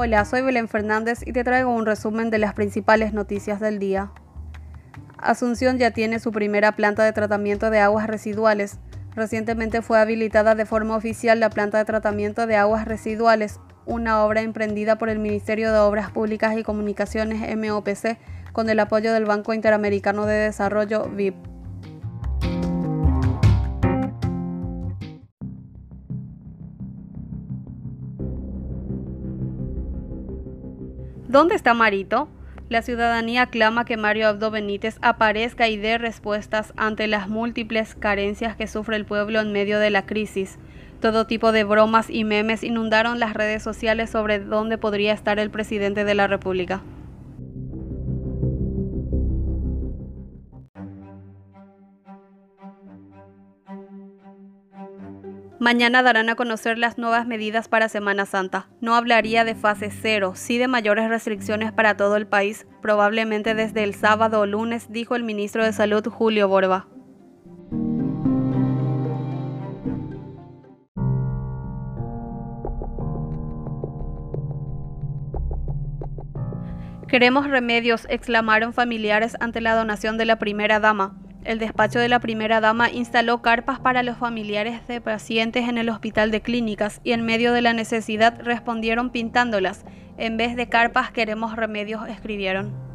Hola, soy Belén Fernández y te traigo un resumen de las principales noticias del día. Asunción ya tiene su primera planta de tratamiento de aguas residuales. Recientemente fue habilitada de forma oficial la planta de tratamiento de aguas residuales, una obra emprendida por el Ministerio de Obras Públicas y Comunicaciones MOPC con el apoyo del Banco Interamericano de Desarrollo VIP. ¿Dónde está Marito? La ciudadanía clama que Mario Abdo Benítez aparezca y dé respuestas ante las múltiples carencias que sufre el pueblo en medio de la crisis. Todo tipo de bromas y memes inundaron las redes sociales sobre dónde podría estar el presidente de la República. Mañana darán a conocer las nuevas medidas para Semana Santa. No hablaría de fase cero, sí de mayores restricciones para todo el país, probablemente desde el sábado o lunes, dijo el ministro de Salud Julio Borba. Queremos remedios, exclamaron familiares ante la donación de la primera dama. El despacho de la primera dama instaló carpas para los familiares de pacientes en el hospital de clínicas y en medio de la necesidad respondieron pintándolas. En vez de carpas queremos remedios, escribieron.